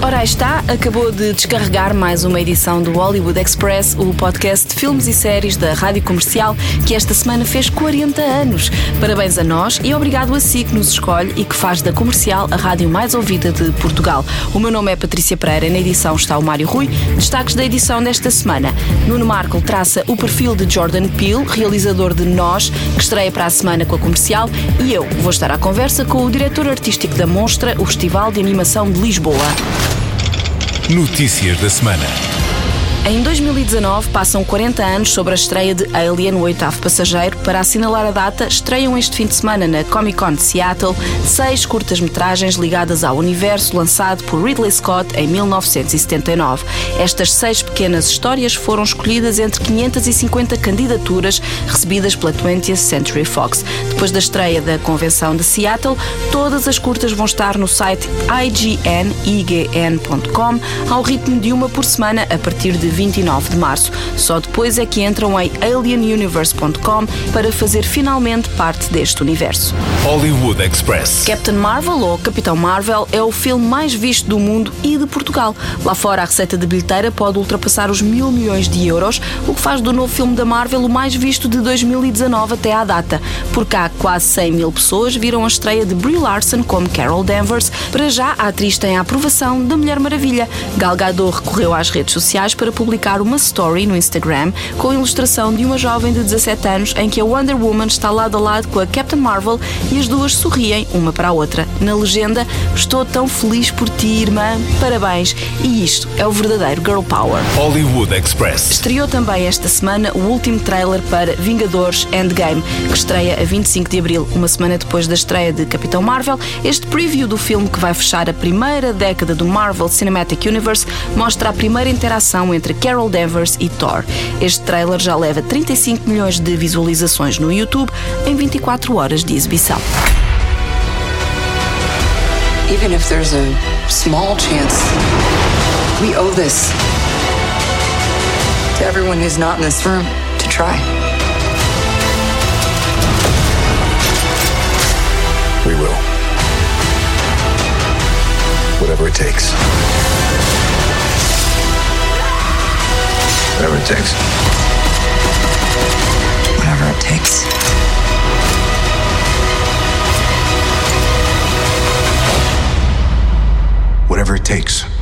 Ora, está, acabou de descarregar mais uma edição do Hollywood Express, o podcast de filmes e séries da Rádio Comercial, que esta semana fez 40 anos. Parabéns a nós e obrigado a si que nos escolhe e que faz da Comercial a rádio mais ouvida de Portugal. O meu nome é Patrícia Pereira, na edição está o Mário Rui. Destaques da edição desta semana. Nuno Marco traça o perfil de Jordan Peele, realizador de Nós, que estreia para a semana com a Comercial, e eu vou estar à conversa com o diretor artístico da Monstra, o Festival de Animação de Lisboa. Notícias da semana. Em 2019, passam 40 anos sobre a estreia de Alien, o oitavo passageiro. Para assinalar a data, estreiam este fim de semana na Comic Con de Seattle seis curtas-metragens ligadas ao universo lançado por Ridley Scott em 1979. Estas seis pequenas histórias foram escolhidas entre 550 candidaturas recebidas pela 20th Century Fox. Depois da estreia da convenção de Seattle, todas as curtas vão estar no site ign.com ao ritmo de uma por semana a partir de 29 de março. Só depois é que entram em alienuniverse.com para fazer finalmente parte deste universo. Hollywood Express. Captain Marvel ou Capitão Marvel é o filme mais visto do mundo e de Portugal. Lá fora, a receita de bilheteira pode ultrapassar os mil milhões de euros, o que faz do novo filme da Marvel o mais visto de 2019 até à data. Por cá, quase 100 mil pessoas viram a estreia de Brie Larson como Carol Danvers. Para já, a atriz tem a aprovação da Mulher Maravilha. Gal Gadot recorreu às redes sociais para publicar uma story no Instagram com a ilustração de uma jovem de 17 anos em que a Wonder Woman está lado a lado com a Captain Marvel e as duas sorriem uma para a outra. Na legenda, estou tão feliz por ti, irmã, parabéns. E isto é o verdadeiro Girl Power. Hollywood Express. Estreou também esta semana o último trailer para Vingadores Endgame, que estreia a 25 de abril, uma semana depois da estreia de Capitão Marvel. Este preview do filme que vai fechar a primeira década do Marvel Cinematic Universe mostra a primeira interação entre Carol Danvers e Thor. Este trailer já leva 35 milhões de visualizações no YouTube em 24 horas de exibição. Even if there's a small chance, we owe this to everyone who's not in this room to try. We will. Whatever it takes. Whatever it takes. Whatever it takes. Whatever it takes.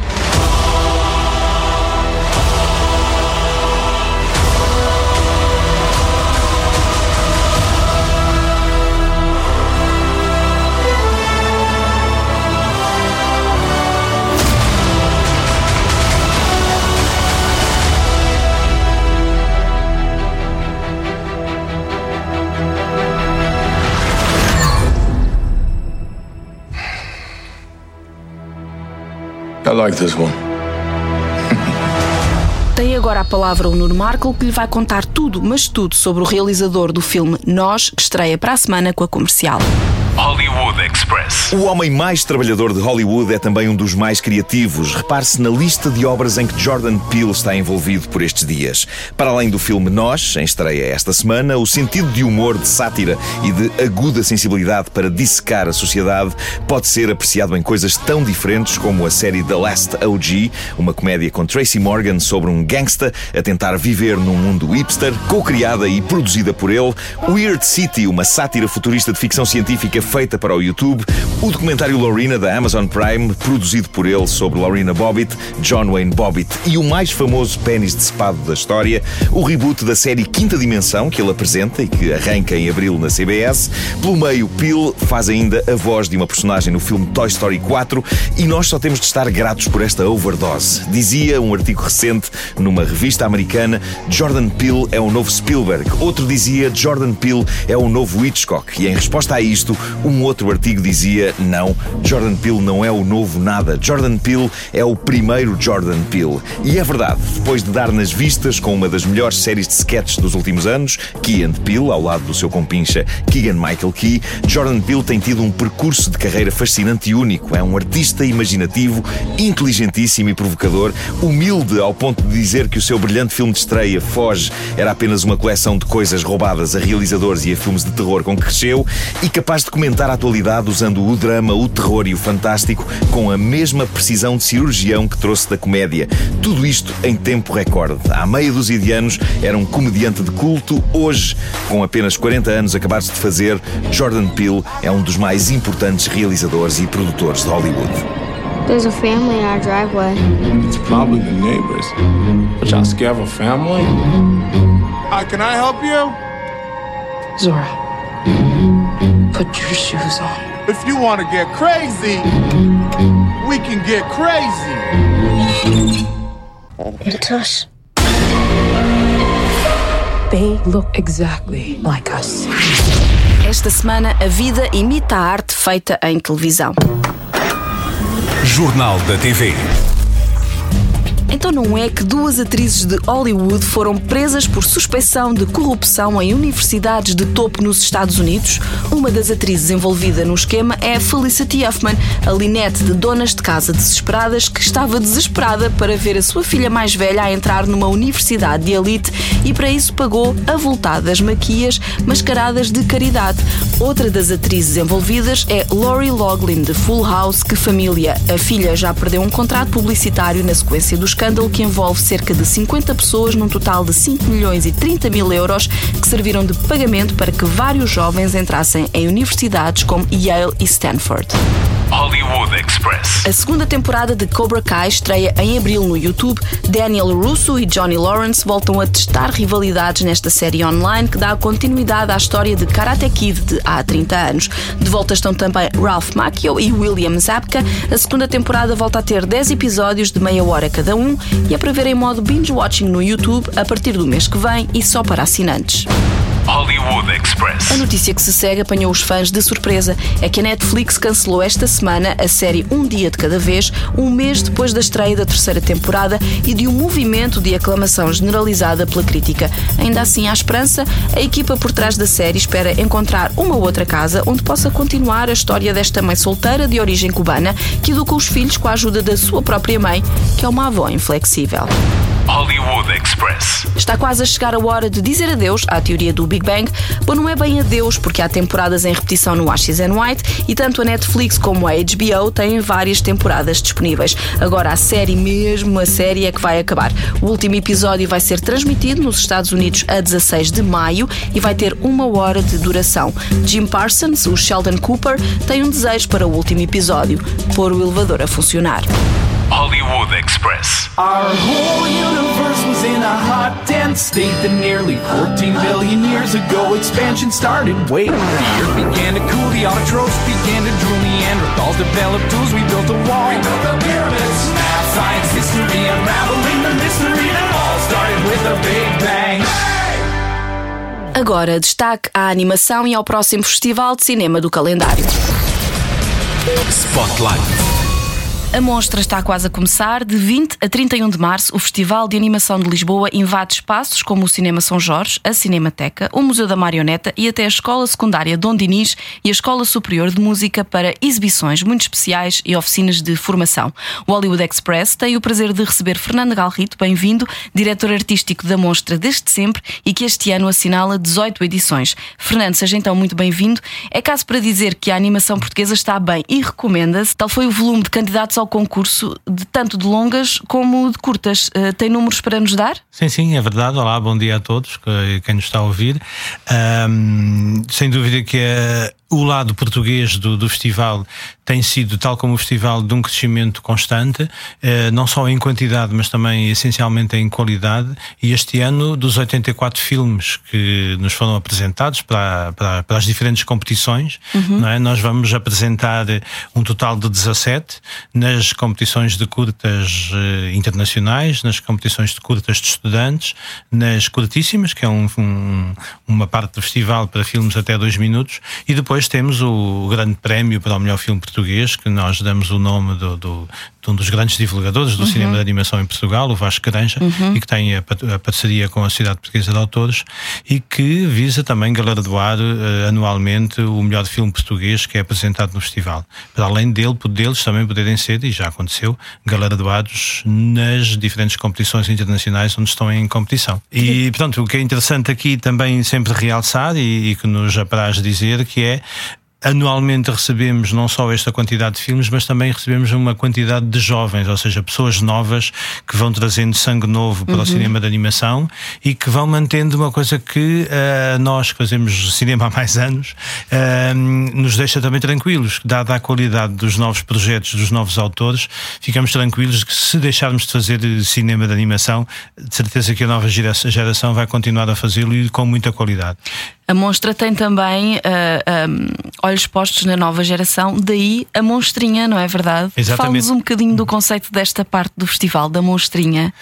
Like this one. Tem agora a palavra o Nuno Marco, que lhe vai contar tudo, mas tudo, sobre o realizador do filme Nós, que estreia para a semana com a comercial. Hollywood Express. O homem mais trabalhador de Hollywood é também um dos mais criativos. Repare-se na lista de obras em que Jordan Peele está envolvido por estes dias. Para além do filme Nós, em estreia esta semana, o sentido de humor, de sátira e de aguda sensibilidade para dissecar a sociedade pode ser apreciado em coisas tão diferentes como a série The Last OG, uma comédia com Tracy Morgan sobre um gangsta a tentar viver num mundo hipster, co-criada e produzida por ele, Weird City, uma sátira futurista de ficção científica feita para o YouTube, o documentário Lorena da Amazon Prime, produzido por ele sobre Lorena Bobbitt, John Wayne Bobbitt e o mais famoso pênis de cepado da história, o reboot da série Quinta Dimensão, que ele apresenta e que arranca em abril na CBS. Pelo meio, Peel faz ainda a voz de uma personagem no filme Toy Story 4 e nós só temos de estar gratos por esta overdose. Dizia um artigo recente numa revista americana: Jordan Peele é o novo Spielberg. Outro dizia: Jordan Peele é o novo Hitchcock. E em resposta a isto, um outro artigo dizia: não, Jordan Peele não é o novo nada. Jordan Peele é o primeiro Jordan Peele. E é verdade, depois de dar nas vistas com uma das melhores séries de sketches dos últimos anos, Key and Peele, ao lado do seu compincha Keegan Michael Key, Jordan Peele tem tido um percurso de carreira fascinante e único. É um artista imaginativo, inteligentíssimo e provocador, humilde ao ponto de dizer que o seu brilhante filme de estreia, Foge, era apenas uma coleção de coisas roubadas a realizadores e a filmes de terror com que cresceu e capaz de comentar a atualidade usando o drama, o terror e o fantástico com a mesma precisão de cirurgião que trouxe da comédia. Tudo isto em tempo recorde. Há meia dúzia de anos era um comediante de culto, hoje, com apenas 40 anos acabados de fazer, Jordan Peele é um dos mais importantes realizadores e produtores de Hollywood. There's a family in our driveway. It's probably the neighbors. But y'all scared of a family? Hi, can I help you? Zora, put your shoes on. If you want to get crazy, we can get crazy. It's us. They look exactly like us. Esta semana, a vida imita a arte feita em televisão. Jornal da TV. Então não é que duas atrizes de Hollywood foram presas por suspeição de corrupção em universidades de topo nos Estados Unidos? Uma das atrizes envolvida no esquema é Felicity Huffman, a Linette de Donas de Casa Desesperadas, que estava desesperada para ver a sua filha mais velha a entrar numa universidade de elite e para isso pagou avultadas maquias mascaradas de caridade. Outra das atrizes envolvidas é Lori Loughlin de Full House, que família. A filha já perdeu um contrato publicitário na sequência do escândalo que envolve cerca de 50 pessoas num total de 5 milhões e 30 mil euros que serviram de pagamento para que vários jovens entrassem em universidades como Yale e Stanford. Hollywood Express. A segunda temporada de Cobra Kai estreia em abril no YouTube. Daniel Russo e Johnny Lawrence voltam a testar rivalidades nesta série online que dá continuidade à história de Karate Kid de há 30 anos. De volta estão também Ralph Macchio e William Zabka. A segunda temporada volta a ter 10 episódios de meia hora cada um e é para ver em modo binge-watching no YouTube a partir do mês que vem e só para assinantes. Hollywood Express. A notícia que se segue apanhou os fãs de surpresa. É que a Netflix cancelou esta semana a série Um Dia de Cada Vez, um mês depois da estreia da terceira temporada e de um movimento de aclamação generalizada pela crítica. Ainda assim, há esperança, a equipa por trás da série espera encontrar uma outra casa onde possa continuar a história desta mãe solteira de origem cubana que educa os filhos com a ajuda da sua própria mãe, que é uma avó inflexível. Hollywood Express. Está quase a chegar a hora de dizer adeus à teoria do Big Bang, mas não é bem adeus, porque há temporadas em repetição no and White e tanto a Netflix como a HBO têm várias temporadas disponíveis. Agora a série mesmo, a série é que vai acabar. O último episódio vai ser transmitido nos Estados Unidos a 16 de maio e vai ter uma hora de duração. Jim Parsons, o Sheldon Cooper, tem um desejo para o último episódio: pôr o elevador a funcionar. Hollywood Express. Our whole universe was in a hot, dense state that nearly 14 billion years ago expansion started. Wait, the earth began to cool, the autotrophs began to drool, Neanderthals developed tools, we built a wall. We built the pyramids, math, science, history, unraveling the mystery that all started with a big bang. Agora, destaque à animação e ao próximo Festival de Cinema do calendário. Spotlight. A mostra está quase a começar. De 20 a 31 de março, o Festival de Animação de Lisboa invade espaços como o Cinema São Jorge, a Cinemateca, o Museu da Marioneta e até a Escola Secundária Dom Dinis e a Escola Superior de Música para exibições muito especiais e oficinas de formação. O Hollywood Express tem o prazer de receber Fernando Galrito, bem-vindo, diretor artístico da mostra desde sempre e que este ano assinala 18 edições. Fernando, seja então muito bem-vindo. É caso para dizer que a animação portuguesa está bem e recomenda-se. Tal foi o volume de candidatos ao concurso de tanto de longas como de curtas. Uh, tem números para nos dar? Sim, sim, é verdade. Olá, bom dia a todos, quem nos está a ouvir. Um, sem dúvida que é o lado português do, do, festival tem sido, tal como o festival, de um crescimento constante, eh, não só em quantidade, mas também essencialmente em qualidade. E este ano, dos 84 filmes que nos foram apresentados para, para, para as diferentes competições, uhum. é? nós vamos apresentar um total de 17 nas competições de curtas eh, internacionais, nas competições de curtas de estudantes, nas curtíssimas, que é um, um, uma parte do festival para filmes até dois minutos, e depois depois temos o grande prémio para o melhor filme português, que nós damos o nome do, do de um dos grandes divulgadores do uhum. cinema de animação em Portugal, o Vasco Granja, uhum. e que tem a, a, parceria com a Cidade Portuguesa de Autores e que visa também galardoar uh, anualmente o melhor filme português que é apresentado no festival. Para além dele, deles também poderem ser, e já aconteceu, galardoados nas diferentes competições internacionais onde estão em competição. E, portanto, o que é interessante aqui também sempre realçar e, e que nos apraz dizer que é anualmente recebemos não só esta quantidade de filmes, mas também recebemos uma quantidade de jovens, ou seja, pessoas novas que vão trazendo sangue novo para uhum. o cinema de animação e que vão mantendo uma coisa que uh, nós que fazemos cinema há mais anos uh, nos deixa também tranquilos, dada a qualidade dos novos projetos, dos novos autores, ficamos tranquilos que se deixarmos de fazer cinema de animação, de certeza que a nova geração vai continuar a fazê-lo e com muita qualidade. A Monstra tem também uh, eh, um, olhos postos na nova geração, daí a Monstrinha, não é verdade? Exatamente. Fala-nos um bocadinho do conceito desta parte do festival, da Monstrinha.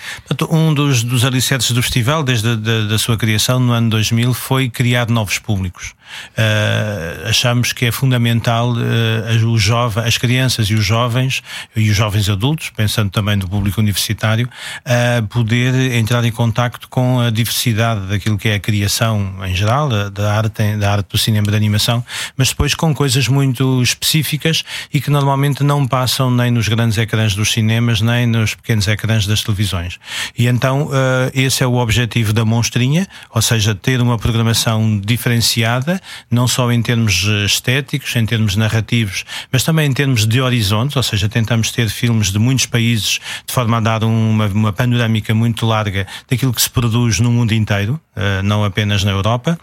Um dos, dos alicerces do festival, desde a da, da sua criação no ano 2000, foi criar novos públicos. Uh, achamos que é fundamental uh, as crianças e os jovens, e os jovens adultos, pensando também do público universitário, uh, poder entrar em contacto com a diversidade daquilo que é a criação em geral, da arte, da arte do cinema de animação, mas depois com coisas muito específicas e que normalmente não passam nem nos grandes ecrãs dos cinemas, nem nos pequenos ecrãs das televisões. E então esse é o objetivo da Monstrinha, ou seja, ter uma programação diferenciada não só em termos eh, estéticos, em termos narrativos, mas também em termos de horizontes, ou seja, tentamos ter filmes de muitos países de forma a dar uma, uma panorâmica muito larga daquilo que se produz no mundo inteiro, uh, não apenas na Europa,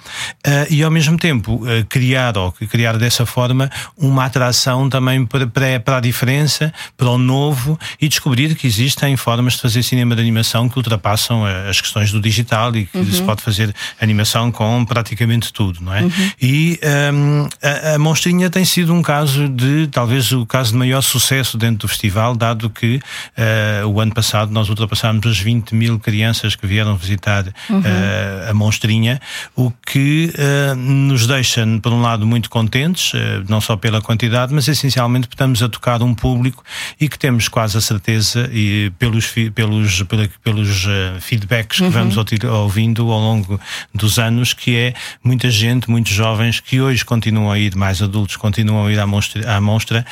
e ao mesmo tempo uh, criar, ou criar dessa forma, uma atração também para, para, para a diferença, para o novo e descobrir que existem formas de fazer cinema de animação que ultrapassam as questões do digital e que uhum. se pode fazer animação com praticamente tudo, não é? Uhum. E um, a, a, Monstrinha tem sido um caso de, talvez, o caso de maior sucesso dentro do festival, dado que uh, o ano passado nós ultrapassámos as 20 mil crianças que vieram visitar uhum. uh, a Monstrinha, o que uh, nos deixa, por um lado, muito contentes, não só pela quantidade, mas essencialmente porque estamos a tocar um público e que temos quase a certeza, e pelos, pelos, pelos, pelos feedbacks que uhum. vamos ouvindo ao longo dos anos, que é muita gente, muitos jovens que hoje continuam a ir, mais adultos, continuam a ir à mostra, à mostra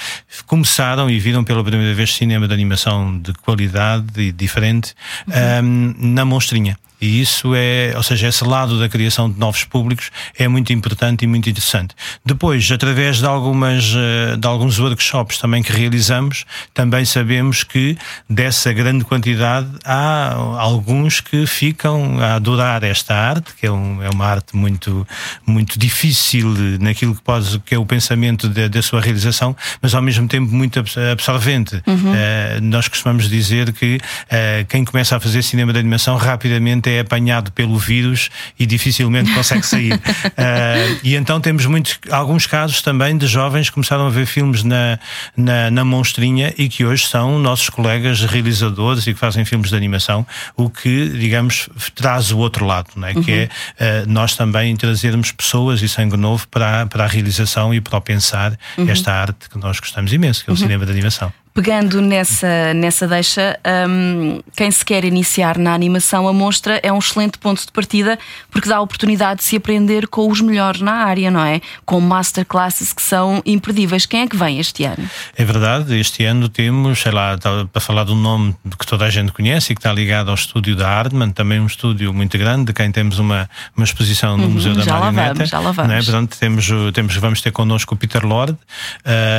começaram e viram pela primeira vez cinema de animação de qualidade e diferente uhum. um, na monstrinha. E isso é, ou seja, esse lado da criação de novos públicos é muito importante e muito interessante. Depois, através de algumas eh, de alguns workshops também que realizamos, também sabemos que dessa grande quantidade há alguns que ficam a adorar esta arte, que é, um, é uma arte muito muito difícil naquilo que pode que é o pensamento da sua realização, mas ao mesmo tempo muito absorvente. Uhum. Uh, nós costumamos dizer que uh, quem começa a fazer cinema de animação rapidamente é apanhado pelo vírus e dificilmente consegue sair. uh, e então temos muitos, alguns casos também de jovens que começaram a ver filmes na, na, na monstrinha e que hoje são nossos colegas realizadores e que fazem filmes de animação, o que, digamos, traz o outro lado, não é? Uhum. que é uh, nós também trazermos pessoas e sangue novo para, para a realização e para o pensar uhum. esta arte que nós gostamos imenso, que é o uhum. cinema de animação. Pegando nessa, nessa deixa, um, quem se quer iniciar na animação, a mostra é um excelente ponto de partida porque dá a oportunidade de se aprender com os melhores na área, não é? Com masterclasses que são imperdíveis. Quem é que vem este ano? É verdade, este ano temos, sei lá, para falar de um nome que toda a gente conhece e que está ligado ao estúdio da Ardman, também um estúdio muito grande, de quem temos uma, uma exposição no uhum, Museu da já Marioneta. Lá vamos, já lá vamos. É? Portanto, temos, temos, vamos ter connosco o Peter Lord, uh,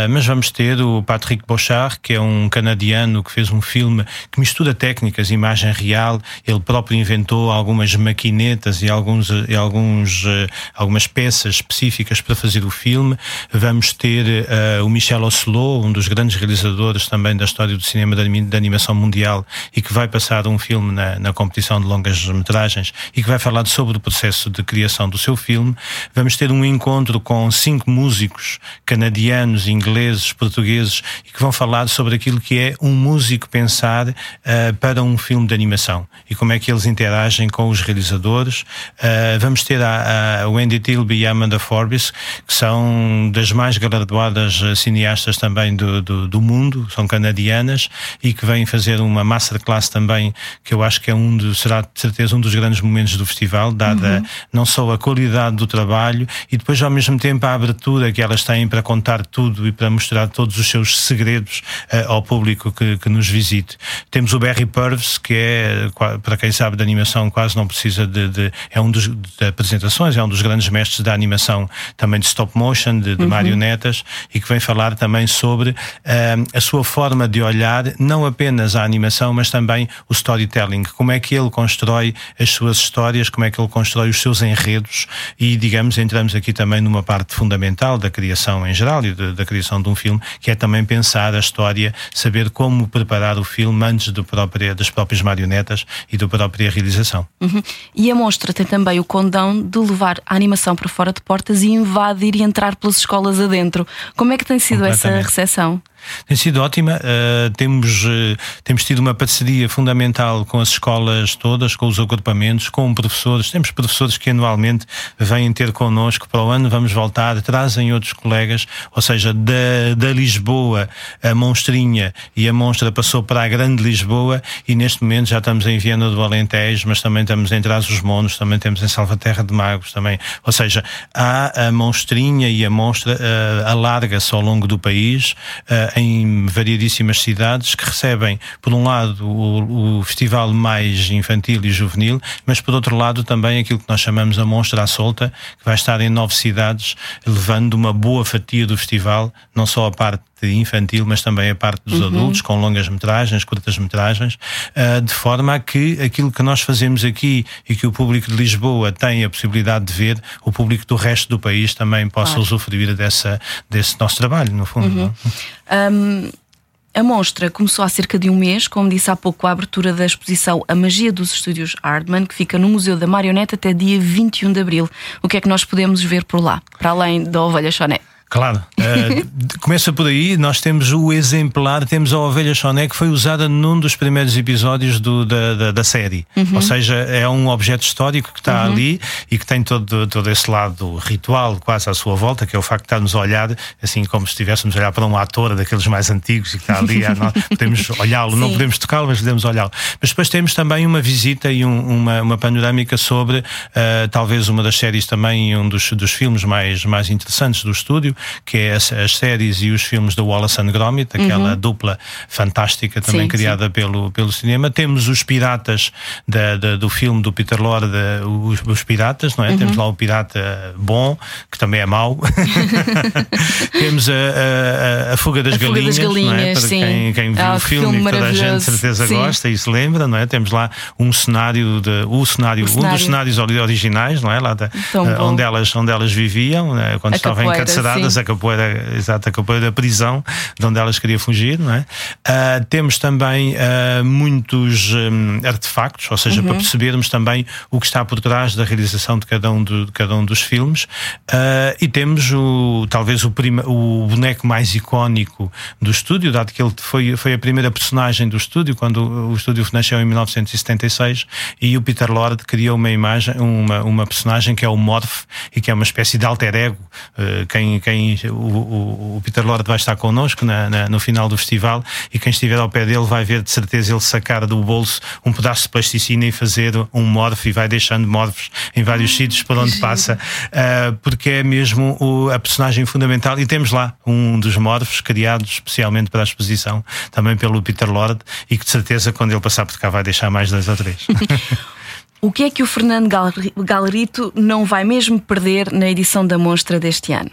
mas vamos ter o Patrick Bochard, que é um canadiano que fez um filme que mistura técnicas, imagem real. Ele próprio inventou algumas maquinetas e, alguns, e alguns, uh, algumas peças específicas para fazer o filme. Vamos ter uh, o Michel Oslo, um dos grandes realizadores também da história do cinema de animação mundial e que vai passar um filme na, na competição de longas metragens e que vai falar sobre o processo de criação do seu filme. Vamos ter um encontro com cinco músicos canadianos, ingleses, portugueses e que vão falar sobre aquilo que é um músico pensar uh, para um filme de animação e como é que eles interagem com os realizadores. Uh, vamos ter a, a Wendy Tilby e a Amanda Forbes, que são das mais galardoadas cineastas também do, do, do mundo, são canadianas e que vêm fazer uma masterclass também, que eu acho que é um será de certeza um dos grandes momentos do festival, dada uhum. não só a qualidade do trabalho e depois ao mesmo tempo a abertura que elas têm para contar tudo e para mostrar todos os seus segredos ao público que, que, nos visite. Temos o Barry Purves, que é, para quem sabe de animação, quase não precisa de. de é um dos de apresentações, é um dos grandes mestres da animação, também de stop motion, de, de uhum. marionetas, e que vem falar também sobre uh, a sua forma de olhar, não apenas a animação, mas também o storytelling. Como é que ele constrói as suas histórias, como é que ele constrói os seus enredos, e, digamos, entramos aqui também numa parte fundamental da criação em geral e de, da criação de um filme, que é também pensar a história, saber como preparar o filme antes do próprio, das próprias marionetas e da própria realização. Uhum. E a mostra tem também o condão de levar a animação para fora de portas e invadir e entrar pelas escolas adentro. Como é que tem sido essa recepção? Tem sido ótima. Uh, temos, uh, temos tido uma parceria fundamental com as escolas todas, com os agrupamentos, com professores. Temos professores que anualmente vêm ter connosco para o ano, vamos voltar, trazem outros colegas, ou seja, da, da Lisboa, a Monstrinha e a Monstra passou para a Grande Lisboa e neste momento já estamos em Viana do Alentejo, mas também estamos em Trás os Monos, também temos em Salvaterra de Magos também. Ou seja, há a Monstrinha e a Monstra uh, alarga-se ao longo do país em variedíssimas cidades que recebem, por um lado, o, o, festival mais infantil e juvenil, mas por outro lado também aquilo que nós chamamos a Monstra à Solta, que vai estar em nove cidades, levando uma boa fatia do festival, não só a parte infantil, mas também a parte dos uhum. adultos, com longas metragens, curtas metragens, uh, de forma a que aquilo que nós fazemos aqui e que o público de Lisboa tem a possibilidade de ver, o público do resto do país também possa claro. usufruir dessa, desse nosso trabalho, no fundo. Uhum. Um, a mostra começou há cerca de um mês, como disse há pouco, a abertura da exposição A Magia dos Estúdios Hardman, que fica no Museu da Marioneta até dia 21 de abril. O que é que nós podemos ver por lá, para além da Ovelha Choné? Claro, uh, começa por aí. Nós temos o exemplar, temos a ovelha Choné que foi usada num dos primeiros episódios do, da, da, da, série. Uhum. Ou seja, é um objeto histórico que está uhum. ali e que tem todo, todo esse lado ritual quase à sua volta, que é o facto de estarmos a olhar, assim como se estivéssemos a olhar para um ator daqueles mais antigos e que está ali. nós podemos olhá-lo, não podemos tocá-lo, mas podemos olhá-lo. Mas depois temos também uma visita e um, uma, uma panorâmica sobre uh, talvez uma das séries também, um dos, dos filmes mais, mais interessantes do estúdio que é as, as, séries e os filmes da Wallace and Gromit, aquela uhum. dupla fantástica também sim, criada sim. Pelo, pelo cinema. Temos os piratas da, da, do filme do Peter Lorre, os, os, piratas, não é? Uhum. Temos lá o pirata bom, que também é mau. Temos a, a, a, Fuga das a Galinhas, Fuga das Galinhas não é? Para quem, quem viu ah, o filme, filme e toda a gente certeza sim. gosta e se lembra, não é? Temos lá um cenário, de, o cenário, o cenário. um dos cenários originais, não é? Lá da, uh, onde, elas, onde elas viviam, né? quando estavam encarceradas, a capoeira, exato, a capoeira da prisão, de onde elas queriam fugir, não é? Uh, temos também uh, muitos um, artefactos, ou seja, uhum. para percebermos também o que está por trás da realização de cada um, do, de cada um dos filmes. Uh, e temos o, talvez o, prima, o boneco mais icónico do estúdio, dado que ele foi, foi a primeira personagem do estúdio, quando o estúdio nasceu em 1976, e o Peter Lord criou uma imagem, uma, uma personagem que é o Morph, e que é uma espécie de alter ego. quem, quem o, o, o, Peter Lord vai estar connosco na, na, no final do festival e quem estiver ao pé dele vai ver de certeza ele sacar do bolso um pedaço de plasticina e fazer um morph e vai deixando morphs em vários sítios por onde passa, uh, porque é mesmo o, a personagem fundamental. E temos lá um dos morphs criados especialmente para a exposição, também pelo Peter Lord, e que de certeza quando ele passar por cá vai deixar mais dois ou três. O que é que o Fernando Galerito não vai mesmo perder na edição da Monstra deste ano?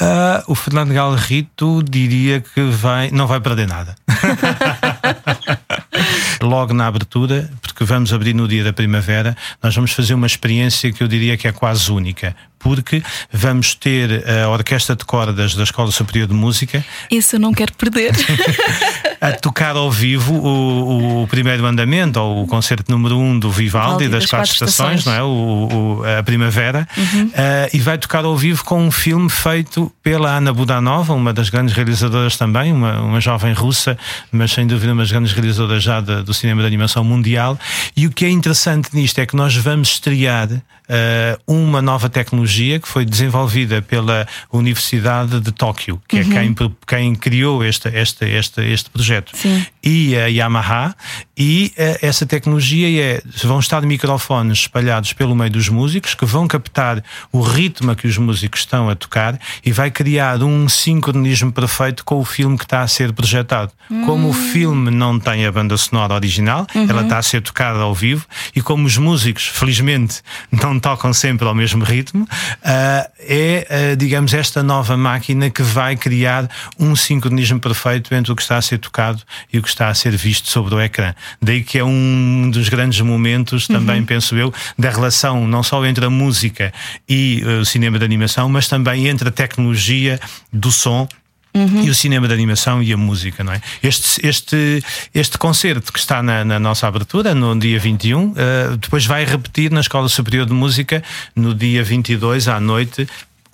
Uh, o Fernando Galrito diria que vai, não vai perder nada. Logo na abertura, porque vamos abrir no dia da primavera, nós vamos fazer uma experiência que eu diria que é quase única, porque vamos ter a Orquestra de Cordas da Escola Superior de Música. Isso eu não quero perder. a tocar ao vivo o, o primeiro andamento, ou o concerto número um do Vivaldi, das, das, quatro, quatro estações, estações, não é? O, o, a primavera, uhum. uh, e vai tocar ao vivo com um filme feito pela Ana Budanova, uma das grandes realizadoras também, uma, uma jovem russa, mas sem dúvida uma das grandes realizadoras já de, do cinema de animação mundial. E o que é interessante nisto é que nós vamos estrear uh, uma nova tecnologia que foi desenvolvida pela Universidade de Tóquio, que uhum. é quem, quem criou este, este, este, este projeto, Sim. E a Yamaha. E uh, essa tecnologia é: vão estar microfones espalhados pelo meio dos músicos que vão captar o ritmo que os músicos estão a tocar e vai criar um sincronismo perfeito com o filme que está a ser projetado. Hum. Como o filme não tem a banda sonora original, uhum. ela está a ser tocada ao vivo e como os músicos, felizmente, não tocam sempre ao mesmo ritmo, uh, é, uh, digamos, esta nova máquina que vai criar um sincronismo perfeito entre o que está a ser tocado e o que está a ser visto sobre o ecrã. Daí que é um dos grandes momentos, também uhum. penso eu, da relação não só entre a música e uh, o cinema de animação, mas também entre a tecnologia do som Uhum. e o cinema de animação e a música, não é? Este, este, este concerto que está na, na nossa abertura, no dia 21, uh, eh, depois vai repetir na Escola Superior de Música no dia 22 à noite,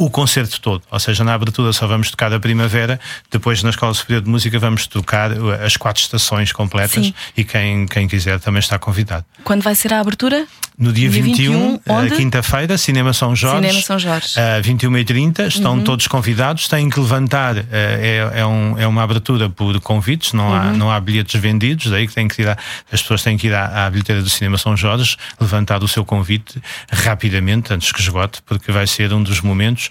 o concerto todo. Ou seja, na abertura só vamos tocar a primavera, depois na Escola Superior de Música vamos tocar as quatro estações completas Sim. e quem, quem quiser também está convidado. Quando vai ser a abertura? No dia, dia 21, 21 quinta-feira, Cinema São Jorge. Cinema São Jorge. Uh, 21h30, estão uhum. todos convidados, têm que levantar, uh, é, é, um, é uma abertura por convites, não, uhum. há, não há bilhetes vendidos, daí que, tem que ir a, as pessoas têm que ir à, à bilheteira do Cinema São Jorge, levantar o seu convite rapidamente, antes que esgote, porque vai ser um dos momentos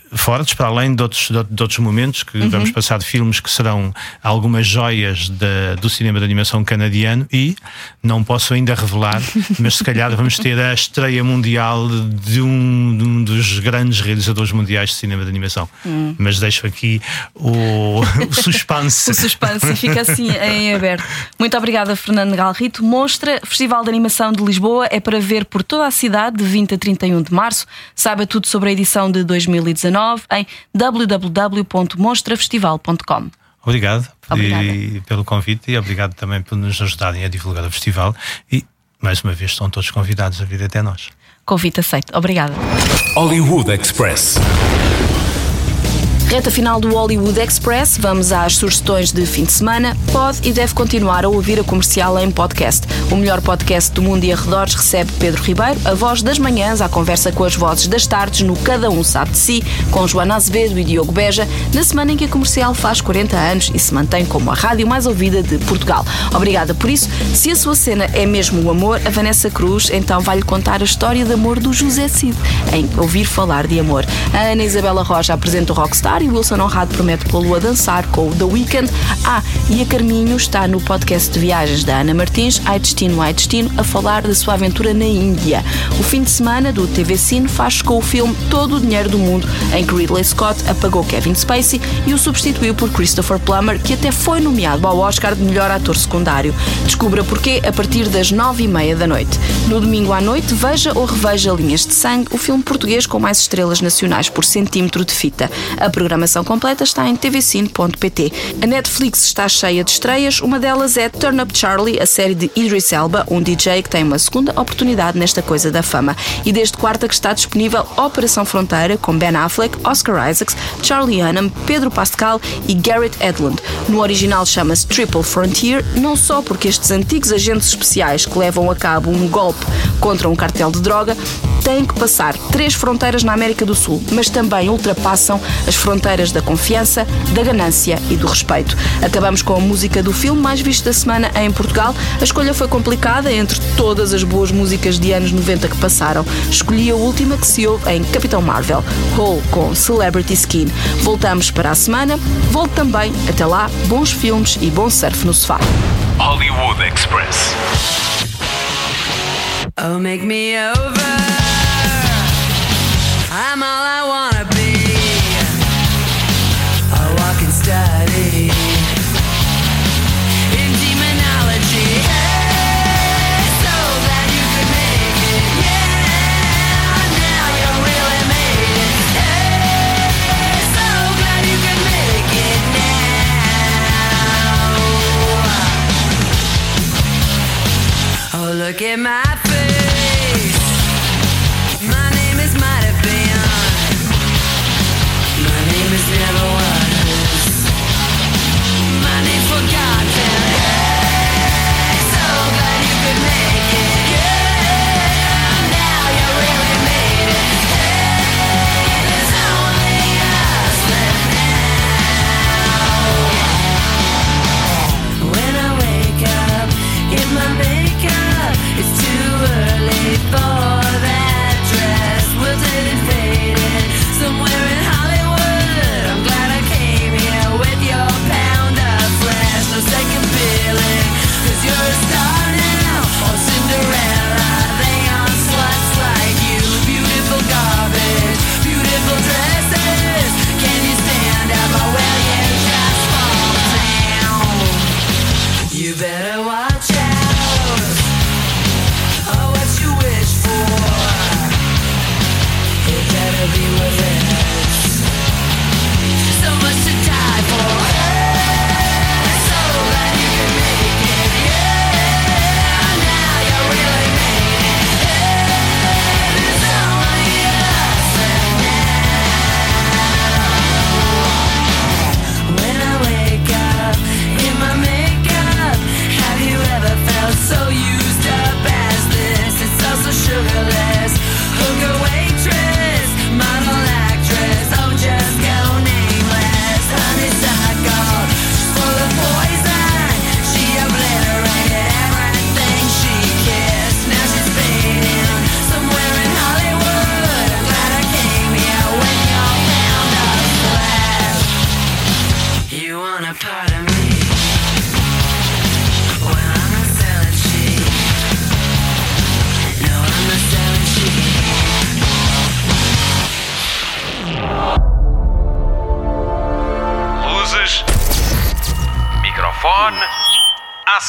fortes, para além de outros, de, outros momentos que uhum. vamos passar de filmes que serão algumas joias de, do cinema de animação canadiano e não posso ainda revelar, mas se calhar vamos ter a estreia mundial de um, de um dos grandes realizadores mundiais de cinema de animação. Uhum. Mas deixo aqui o, o suspense. o suspense fica assim em aberto. Muito obrigada, Fernando Galrito. Mostra Festival de Animação de Lisboa é para ver por toda a cidade de 20 a 31 de março. Saiba tudo sobre a edição de 2019 em www.monstrafestival.com. Obrigado e, pelo convite e obrigado também por nos ajudarem a divulgar o festival e mais uma vez estão todos convidados a vir até nós. Convite aceito. Obrigada. Hollywood Express. Reta final do Hollywood Express, vamos às sugestões de fim de semana. Pode e deve continuar a ouvir a comercial em podcast. O melhor podcast do mundo e arredores recebe Pedro Ribeiro, a voz das manhãs, à conversa com as vozes das tardes no Cada Um Sabe de Si, com Joana Azevedo e Diogo Beja, na semana em que a comercial faz 40 anos e se mantém como a rádio mais ouvida de Portugal. Obrigada por isso. Se a sua cena é mesmo o amor, a Vanessa Cruz então vai-lhe contar a história de amor do José Cid, em Ouvir Falar de Amor. A Ana Isabela Rocha apresenta o Rockstar e Wilson Honrado promete pô-lo a dançar com o The Weeknd. Ah, e a Carminho está no podcast de viagens da Ana Martins, Ai Destino, Ai Destino, a falar da sua aventura na Índia. O fim de semana do TV Cine faz com o filme Todo o Dinheiro do Mundo, em que Ridley Scott apagou Kevin Spacey e o substituiu por Christopher Plummer, que até foi nomeado ao Oscar de melhor ator secundário. Descubra porquê a partir das nove e meia da noite. No domingo à noite, veja ou reveja Linhas de Sangue, o filme português com mais estrelas nacionais por centímetro de fita. A programação completa está em tvcine.pt. A Netflix está cheia de estreias, uma delas é Turn Up Charlie, a série de Idris Elba, um DJ que tem uma segunda oportunidade nesta coisa da fama. E desde quarta que está disponível Operação Fronteira, com Ben Affleck, Oscar Isaacs, Charlie Hunnam, Pedro Pascal e Garrett Edlund. No original chama-se Triple Frontier, não só porque estes antigos agentes especiais que levam a cabo um golpe contra um cartel de droga têm que passar três fronteiras na América do Sul, mas também ultrapassam as fronteiras da confiança, da ganância e do respeito. Acabamos com a música do filme mais visto da semana em Portugal. A escolha foi complicada entre todas as boas músicas de anos 90 que passaram. Escolhi a última que se ouve em Capitão Marvel, Hole com Celebrity Skin. Voltamos para a semana. Volte também. Até lá, bons filmes e bom surf no sofá. Hollywood Express. Oh, make me over.